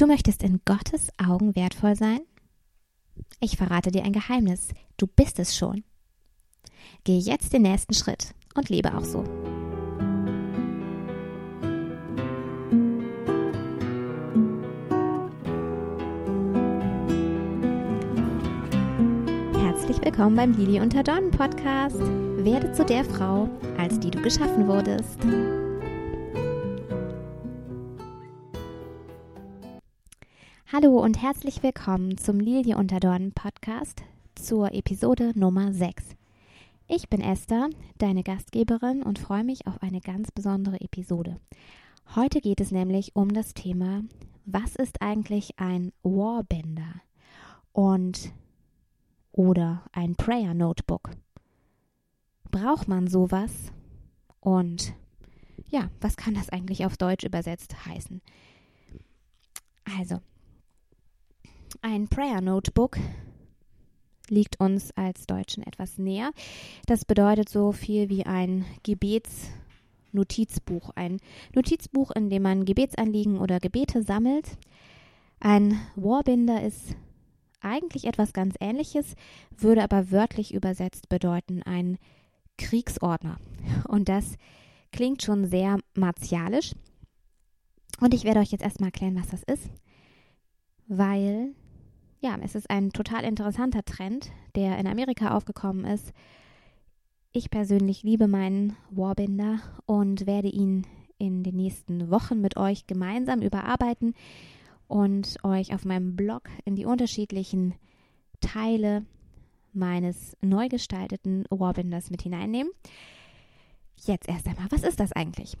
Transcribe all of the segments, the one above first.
Du möchtest in Gottes Augen wertvoll sein? Ich verrate dir ein Geheimnis. Du bist es schon. Geh jetzt den nächsten Schritt und lebe auch so. Herzlich willkommen beim Lili unter Dornen Podcast. Werde zu der Frau, als die du geschaffen wurdest. Hallo und herzlich willkommen zum Lilie unter Dornen Podcast zur Episode Nummer 6. Ich bin Esther, deine Gastgeberin und freue mich auf eine ganz besondere Episode. Heute geht es nämlich um das Thema, was ist eigentlich ein Warbender und oder ein Prayer Notebook? Braucht man sowas? Und ja, was kann das eigentlich auf Deutsch übersetzt heißen? Also, ein Prayer Notebook liegt uns als Deutschen etwas näher. Das bedeutet so viel wie ein Gebetsnotizbuch. Ein Notizbuch, in dem man Gebetsanliegen oder Gebete sammelt. Ein Warbinder ist eigentlich etwas ganz Ähnliches, würde aber wörtlich übersetzt bedeuten ein Kriegsordner. Und das klingt schon sehr martialisch. Und ich werde euch jetzt erstmal erklären, was das ist, weil ja, es ist ein total interessanter Trend, der in Amerika aufgekommen ist. Ich persönlich liebe meinen Warbinder und werde ihn in den nächsten Wochen mit euch gemeinsam überarbeiten und euch auf meinem Blog in die unterschiedlichen Teile meines neu gestalteten Warbinders mit hineinnehmen. Jetzt erst einmal, was ist das eigentlich?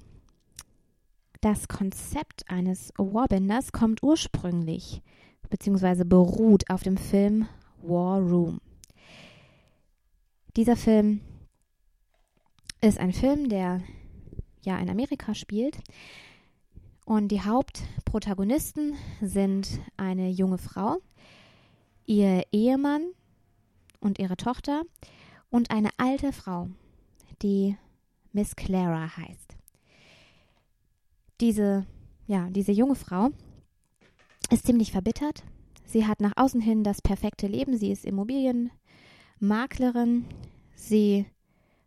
Das Konzept eines Warbinders kommt ursprünglich bzw. beruht auf dem Film War Room. Dieser Film ist ein Film, der ja in Amerika spielt. Und die Hauptprotagonisten sind eine junge Frau, ihr Ehemann und ihre Tochter und eine alte Frau, die Miss Clara heißt. Diese, ja, diese junge Frau ist ziemlich verbittert. Sie hat nach außen hin das perfekte Leben. Sie ist Immobilienmaklerin. Sie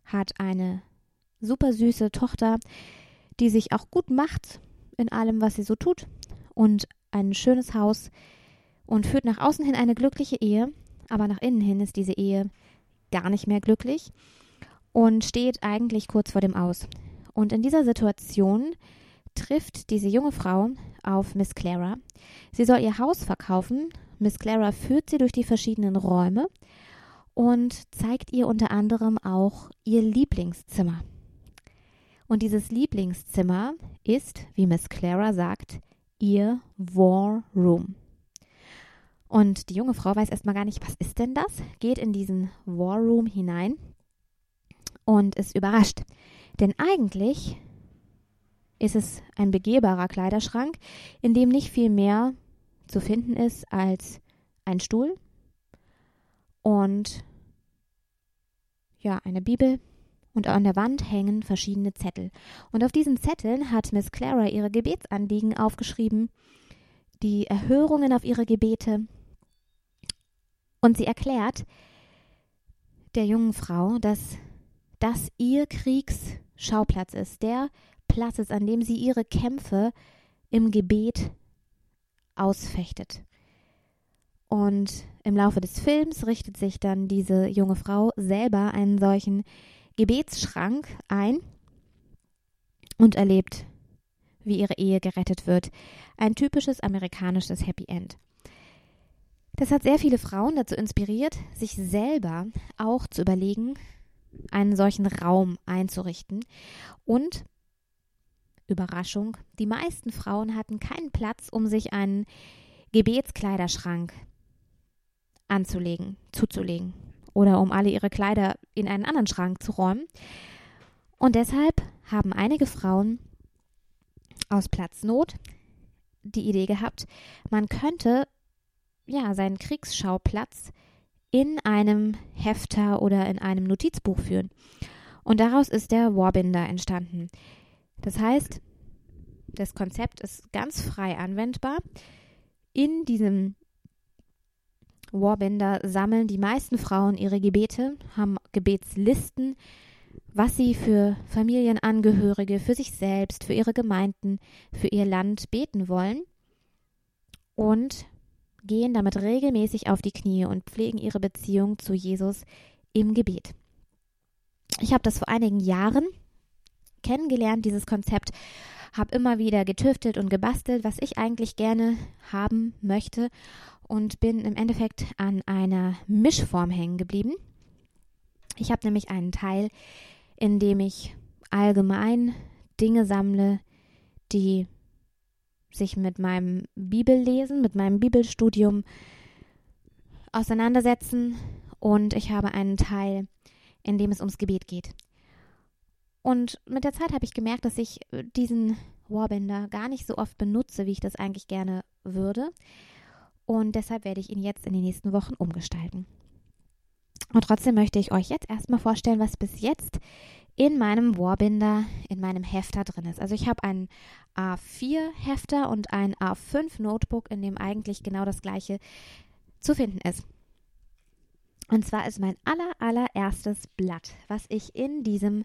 hat eine super süße Tochter, die sich auch gut macht in allem, was sie so tut. Und ein schönes Haus und führt nach außen hin eine glückliche Ehe. Aber nach innen hin ist diese Ehe gar nicht mehr glücklich und steht eigentlich kurz vor dem Aus. Und in dieser Situation trifft diese junge Frau auf Miss Clara. Sie soll ihr Haus verkaufen. Miss Clara führt sie durch die verschiedenen Räume und zeigt ihr unter anderem auch ihr Lieblingszimmer. Und dieses Lieblingszimmer ist, wie Miss Clara sagt, ihr War Room. Und die junge Frau weiß erstmal gar nicht, was ist denn das? Geht in diesen War Room hinein und ist überrascht. Denn eigentlich ist es ein begehbarer Kleiderschrank, in dem nicht viel mehr zu finden ist als ein Stuhl und ja, eine Bibel und an der Wand hängen verschiedene Zettel. Und auf diesen Zetteln hat Miss Clara ihre Gebetsanliegen aufgeschrieben, die Erhörungen auf ihre Gebete. Und sie erklärt der jungen Frau, dass das ihr Kriegsschauplatz ist, der Platz ist, an dem sie ihre Kämpfe im Gebet ausfechtet. Und im Laufe des Films richtet sich dann diese junge Frau selber einen solchen Gebetsschrank ein und erlebt, wie ihre Ehe gerettet wird. Ein typisches amerikanisches Happy End. Das hat sehr viele Frauen dazu inspiriert, sich selber auch zu überlegen, einen solchen Raum einzurichten und Überraschung, die meisten Frauen hatten keinen Platz, um sich einen Gebetskleiderschrank anzulegen, zuzulegen oder um alle ihre Kleider in einen anderen Schrank zu räumen. Und deshalb haben einige Frauen aus Platznot die Idee gehabt, man könnte ja seinen Kriegsschauplatz in einem Hefter oder in einem Notizbuch führen. Und daraus ist der Warbinder entstanden. Das heißt, das Konzept ist ganz frei anwendbar. in diesem Warbänder sammeln die meisten Frauen ihre Gebete, haben Gebetslisten, was sie für Familienangehörige, für sich selbst, für ihre Gemeinden, für ihr Land beten wollen und gehen damit regelmäßig auf die Knie und pflegen ihre Beziehung zu Jesus im Gebet. Ich habe das vor einigen Jahren kennengelernt, dieses Konzept, habe immer wieder getüftelt und gebastelt, was ich eigentlich gerne haben möchte und bin im Endeffekt an einer Mischform hängen geblieben. Ich habe nämlich einen Teil, in dem ich allgemein Dinge sammle, die sich mit meinem Bibellesen, mit meinem Bibelstudium auseinandersetzen und ich habe einen Teil, in dem es ums Gebet geht. Und mit der Zeit habe ich gemerkt, dass ich diesen Warbänder gar nicht so oft benutze, wie ich das eigentlich gerne würde. Und deshalb werde ich ihn jetzt in den nächsten Wochen umgestalten. Und trotzdem möchte ich euch jetzt erstmal vorstellen, was bis jetzt in meinem Warbinder, in meinem Hefter drin ist. Also ich habe einen A4-Hefter und ein A5-Notebook, in dem eigentlich genau das gleiche zu finden ist. Und zwar ist mein aller, allererstes Blatt, was ich in diesem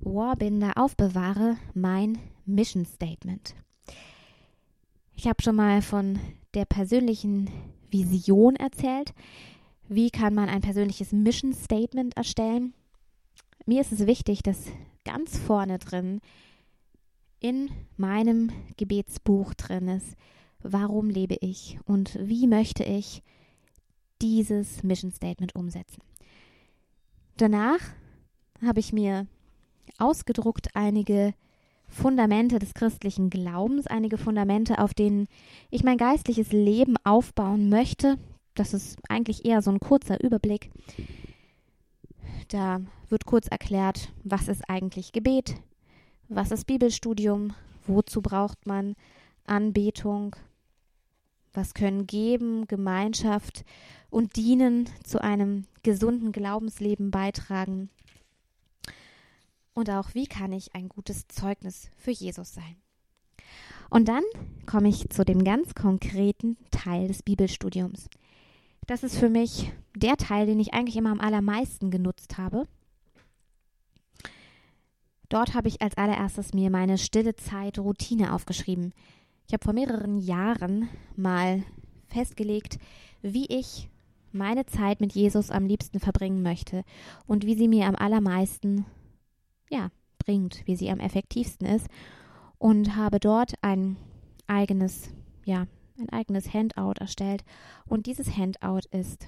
Warbinder aufbewahre, mein Mission Statement. Ich habe schon mal von der persönlichen Vision erzählt. Wie kann man ein persönliches Mission Statement erstellen? Mir ist es wichtig, dass ganz vorne drin in meinem Gebetsbuch drin ist, warum lebe ich und wie möchte ich dieses Mission Statement umsetzen. Danach habe ich mir ausgedruckt einige Fundamente des christlichen Glaubens, einige Fundamente, auf denen ich mein geistliches Leben aufbauen möchte. Das ist eigentlich eher so ein kurzer Überblick. Da wird kurz erklärt, was ist eigentlich Gebet, was ist Bibelstudium, wozu braucht man Anbetung, was können Geben, Gemeinschaft und Dienen zu einem gesunden Glaubensleben beitragen und auch, wie kann ich ein gutes Zeugnis für Jesus sein. Und dann komme ich zu dem ganz konkreten Teil des Bibelstudiums. Das ist für mich der Teil, den ich eigentlich immer am allermeisten genutzt habe. Dort habe ich als allererstes mir meine stille Zeit Routine aufgeschrieben. Ich habe vor mehreren Jahren mal festgelegt, wie ich meine Zeit mit Jesus am liebsten verbringen möchte und wie sie mir am allermeisten ja, bringt, wie sie am effektivsten ist und habe dort ein eigenes, ja, ein eigenes Handout erstellt und dieses Handout ist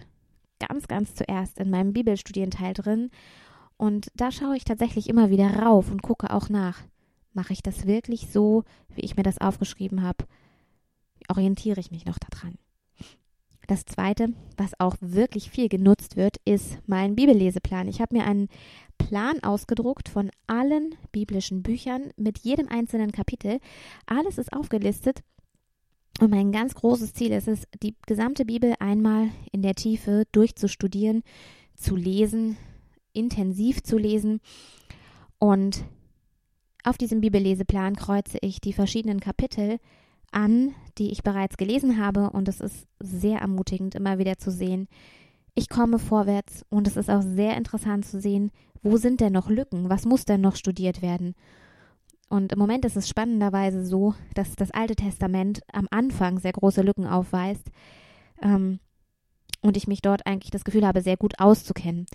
ganz, ganz zuerst in meinem Bibelstudienteil drin und da schaue ich tatsächlich immer wieder rauf und gucke auch nach. Mache ich das wirklich so, wie ich mir das aufgeschrieben habe? Orientiere ich mich noch daran? Das zweite, was auch wirklich viel genutzt wird, ist mein Bibelleseplan. Ich habe mir einen Plan ausgedruckt von allen biblischen Büchern mit jedem einzelnen Kapitel. Alles ist aufgelistet. Und mein ganz großes Ziel ist es, die gesamte Bibel einmal in der Tiefe durchzustudieren, zu lesen, intensiv zu lesen. Und auf diesem Bibelleseplan kreuze ich die verschiedenen Kapitel an, die ich bereits gelesen habe. Und es ist sehr ermutigend, immer wieder zu sehen, ich komme vorwärts. Und es ist auch sehr interessant zu sehen, wo sind denn noch Lücken? Was muss denn noch studiert werden? Und im Moment ist es spannenderweise so, dass das Alte Testament am Anfang sehr große Lücken aufweist. Ähm, und ich mich dort eigentlich das Gefühl habe, sehr gut auszukennen.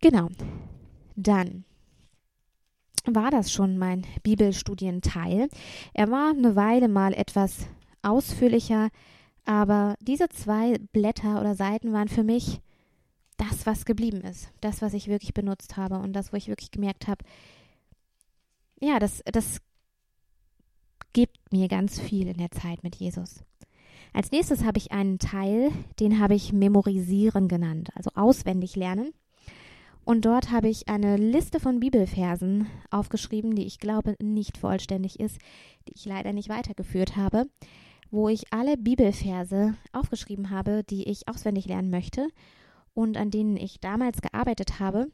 Genau. Dann war das schon mein Bibelstudienteil. Er war eine Weile mal etwas ausführlicher, aber diese zwei Blätter oder Seiten waren für mich das, was geblieben ist. Das, was ich wirklich benutzt habe und das, wo ich wirklich gemerkt habe, ja, das, das gibt mir ganz viel in der Zeit mit Jesus. Als nächstes habe ich einen Teil, den habe ich Memorisieren genannt, also auswendig lernen. Und dort habe ich eine Liste von Bibelversen aufgeschrieben, die ich glaube nicht vollständig ist, die ich leider nicht weitergeführt habe, wo ich alle Bibelverse aufgeschrieben habe, die ich auswendig lernen möchte und an denen ich damals gearbeitet habe.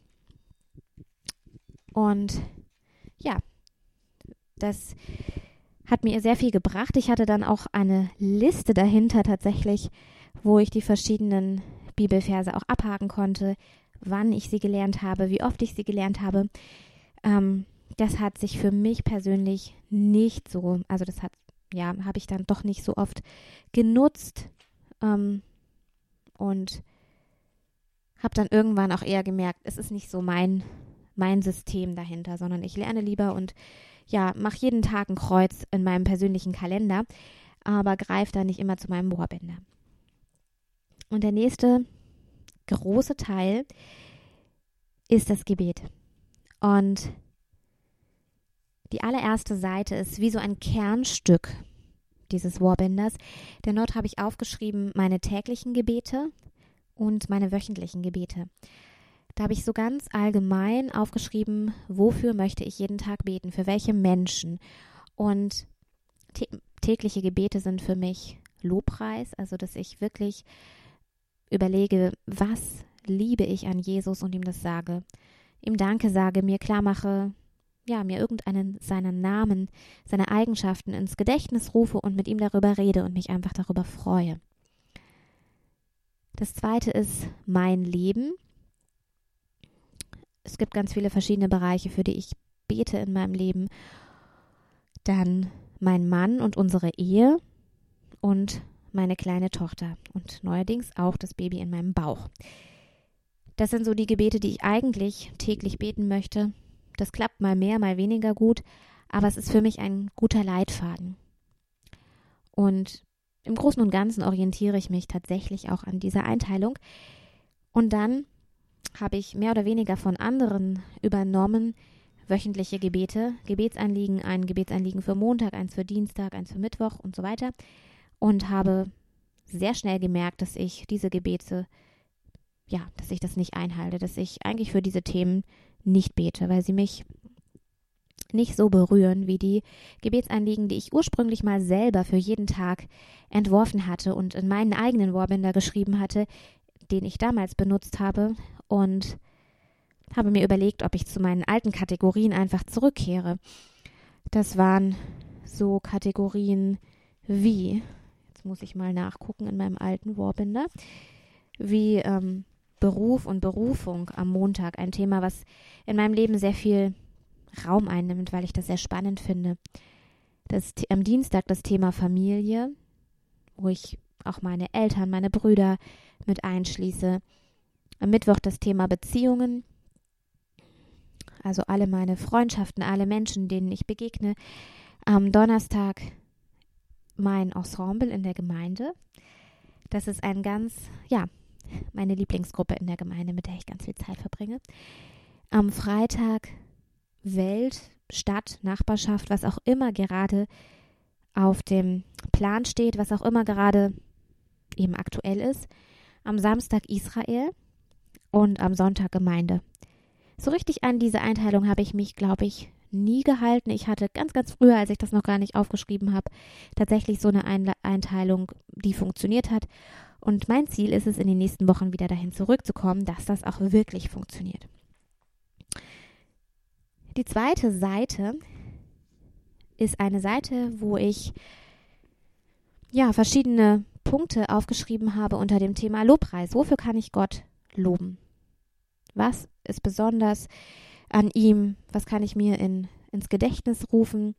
Und ja, das hat mir sehr viel gebracht. Ich hatte dann auch eine Liste dahinter tatsächlich, wo ich die verschiedenen Bibelverse auch abhaken konnte, wann ich sie gelernt habe, wie oft ich sie gelernt habe. Ähm, das hat sich für mich persönlich nicht so, also das hat, ja, habe ich dann doch nicht so oft genutzt ähm, und habe dann irgendwann auch eher gemerkt, es ist nicht so mein, mein System dahinter, sondern ich lerne lieber und ja, mache jeden Tag ein Kreuz in meinem persönlichen Kalender, aber greife da nicht immer zu meinem Wahrbänder. Und der nächste große Teil ist das Gebet. Und die allererste Seite ist wie so ein Kernstück dieses Warbänders, denn dort habe ich aufgeschrieben meine täglichen Gebete und meine wöchentlichen Gebete. Da habe ich so ganz allgemein aufgeschrieben, wofür möchte ich jeden Tag beten, für welche Menschen. Und tägliche Gebete sind für mich Lobpreis, also dass ich wirklich überlege, was liebe ich an Jesus und ihm das sage, ihm Danke sage, mir klar mache, ja, mir irgendeinen seiner Namen, seine Eigenschaften ins Gedächtnis rufe und mit ihm darüber rede und mich einfach darüber freue. Das zweite ist mein Leben. Es gibt ganz viele verschiedene Bereiche, für die ich bete in meinem Leben. Dann mein Mann und unsere Ehe und meine kleine Tochter und neuerdings auch das Baby in meinem Bauch. Das sind so die Gebete, die ich eigentlich täglich beten möchte. Das klappt mal mehr, mal weniger gut, aber es ist für mich ein guter Leitfaden. Und im Großen und Ganzen orientiere ich mich tatsächlich auch an dieser Einteilung. Und dann habe ich mehr oder weniger von anderen übernommen, wöchentliche Gebete, Gebetsanliegen, ein Gebetsanliegen für Montag, eins für Dienstag, eins für Mittwoch und so weiter und habe sehr schnell gemerkt, dass ich diese Gebete, ja, dass ich das nicht einhalte, dass ich eigentlich für diese Themen nicht bete, weil sie mich nicht so berühren wie die Gebetsanliegen, die ich ursprünglich mal selber für jeden Tag entworfen hatte und in meinen eigenen Warbänder geschrieben hatte, den ich damals benutzt habe und habe mir überlegt, ob ich zu meinen alten Kategorien einfach zurückkehre. Das waren so Kategorien wie jetzt muss ich mal nachgucken in meinem alten Warbinder, wie ähm, Beruf und Berufung am Montag, ein Thema, was in meinem Leben sehr viel Raum einnimmt, weil ich das sehr spannend finde. Das, am Dienstag das Thema Familie, wo ich auch meine Eltern, meine Brüder mit einschließe. Am Mittwoch das Thema Beziehungen, also alle meine Freundschaften, alle Menschen, denen ich begegne. Am Donnerstag mein Ensemble in der Gemeinde. Das ist ein ganz, ja, meine Lieblingsgruppe in der Gemeinde, mit der ich ganz viel Zeit verbringe. Am Freitag Welt, Stadt, Nachbarschaft, was auch immer gerade auf dem Plan steht, was auch immer gerade eben aktuell ist. Am Samstag Israel und am Sonntag Gemeinde. So richtig an diese Einteilung habe ich mich, glaube ich, nie gehalten. Ich hatte ganz, ganz früher, als ich das noch gar nicht aufgeschrieben habe, tatsächlich so eine Einteilung, die funktioniert hat. Und mein Ziel ist es, in den nächsten Wochen wieder dahin zurückzukommen, dass das auch wirklich funktioniert. Die zweite Seite ist eine Seite, wo ich ja verschiedene Punkte aufgeschrieben habe unter dem Thema Lobpreis. Wofür kann ich Gott loben? Was ist besonders? An ihm, was kann ich mir in, ins Gedächtnis rufen.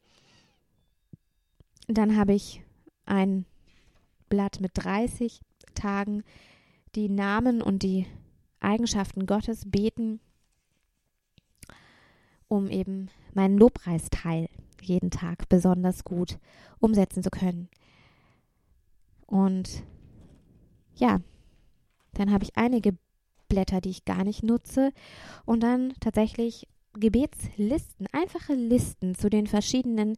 Dann habe ich ein Blatt mit 30 Tagen, die Namen und die Eigenschaften Gottes beten, um eben meinen Lobpreisteil jeden Tag besonders gut umsetzen zu können. Und ja, dann habe ich einige Blätter, die ich gar nicht nutze und dann tatsächlich Gebetslisten, einfache Listen zu den verschiedenen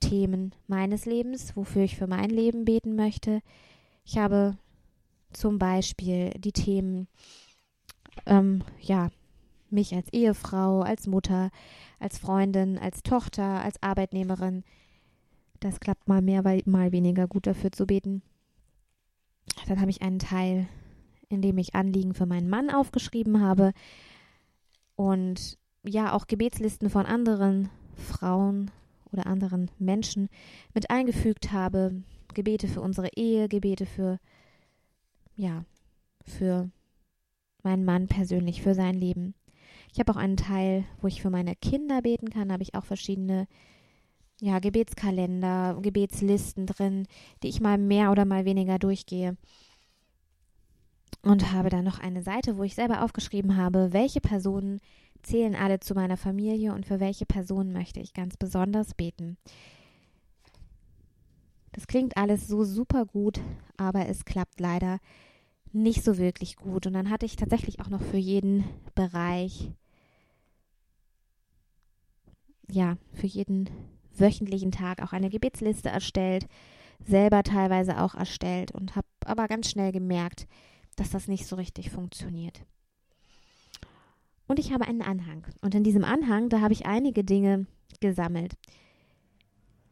Themen meines Lebens, wofür ich für mein Leben beten möchte. Ich habe zum Beispiel die Themen, ähm, ja, mich als Ehefrau, als Mutter, als Freundin, als Tochter, als Arbeitnehmerin. Das klappt mal mehr, mal weniger gut dafür zu beten. Dann habe ich einen Teil in dem ich Anliegen für meinen Mann aufgeschrieben habe und ja auch Gebetslisten von anderen Frauen oder anderen Menschen mit eingefügt habe. Gebete für unsere Ehe, Gebete für, ja, für meinen Mann persönlich, für sein Leben. Ich habe auch einen Teil, wo ich für meine Kinder beten kann, habe ich auch verschiedene ja, Gebetskalender, Gebetslisten drin, die ich mal mehr oder mal weniger durchgehe. Und habe dann noch eine Seite, wo ich selber aufgeschrieben habe, welche Personen zählen alle zu meiner Familie und für welche Personen möchte ich ganz besonders beten. Das klingt alles so super gut, aber es klappt leider nicht so wirklich gut. Und dann hatte ich tatsächlich auch noch für jeden Bereich, ja, für jeden wöchentlichen Tag auch eine Gebetsliste erstellt, selber teilweise auch erstellt und habe aber ganz schnell gemerkt, dass das nicht so richtig funktioniert. Und ich habe einen Anhang. Und in diesem Anhang, da habe ich einige Dinge gesammelt.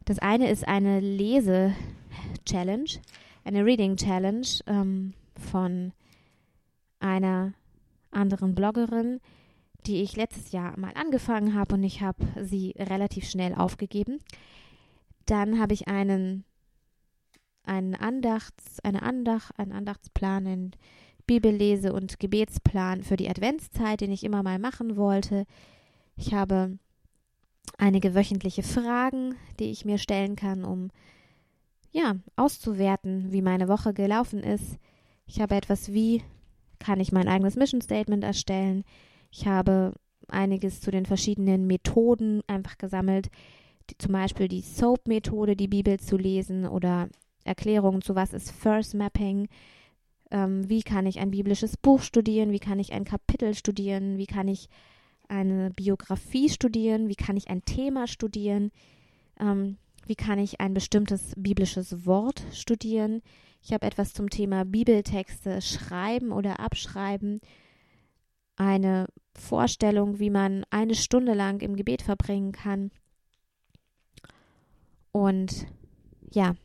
Das eine ist eine Lese-Challenge, eine Reading-Challenge ähm, von einer anderen Bloggerin, die ich letztes Jahr mal angefangen habe und ich habe sie relativ schnell aufgegeben. Dann habe ich einen, einen Andachts, eine Andach, einen Andachtsplan, einen Bibellese- und Gebetsplan für die Adventszeit, den ich immer mal machen wollte. Ich habe einige wöchentliche Fragen, die ich mir stellen kann, um ja, auszuwerten, wie meine Woche gelaufen ist. Ich habe etwas wie kann ich mein eigenes Mission Statement erstellen. Ich habe einiges zu den verschiedenen Methoden einfach gesammelt, die, zum Beispiel die SOAP-Methode, die Bibel zu lesen oder Erklärungen zu was ist First Mapping, ähm, wie kann ich ein biblisches Buch studieren, wie kann ich ein Kapitel studieren, wie kann ich eine Biografie studieren, wie kann ich ein Thema studieren, ähm, wie kann ich ein bestimmtes biblisches Wort studieren. Ich habe etwas zum Thema Bibeltexte schreiben oder abschreiben. Eine Vorstellung, wie man eine Stunde lang im Gebet verbringen kann. Und ja,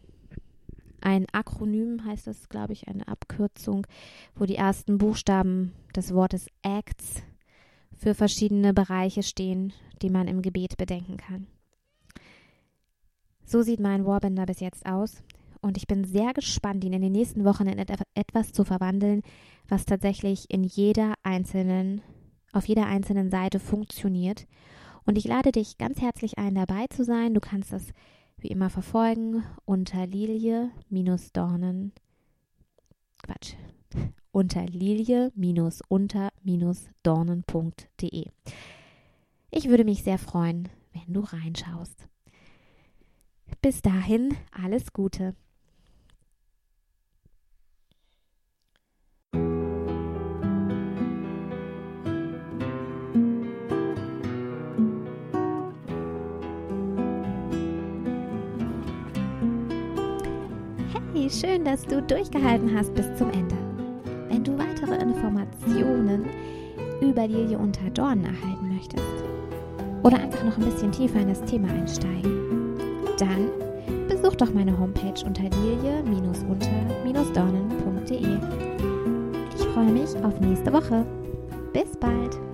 ein Akronym heißt das, glaube ich, eine Abkürzung, wo die ersten Buchstaben des Wortes Acts für verschiedene Bereiche stehen, die man im Gebet bedenken kann. So sieht mein Warbender bis jetzt aus und ich bin sehr gespannt, ihn in den nächsten Wochen in etwas zu verwandeln, was tatsächlich in jeder einzelnen, auf jeder einzelnen Seite funktioniert. Und ich lade dich ganz herzlich ein, dabei zu sein. Du kannst das wie immer verfolgen unter Lilie-Dornen. Quatsch. Unter lilie-unter-dornen.de. Ich würde mich sehr freuen, wenn du reinschaust. Bis dahin, alles Gute. Schön, dass du durchgehalten hast bis zum Ende. Wenn du weitere Informationen über Lilie unter Dornen erhalten möchtest oder einfach noch ein bisschen tiefer in das Thema einsteigen, dann besuch doch meine Homepage unter lilie-unter-dornen.de. Ich freue mich auf nächste Woche. Bis bald!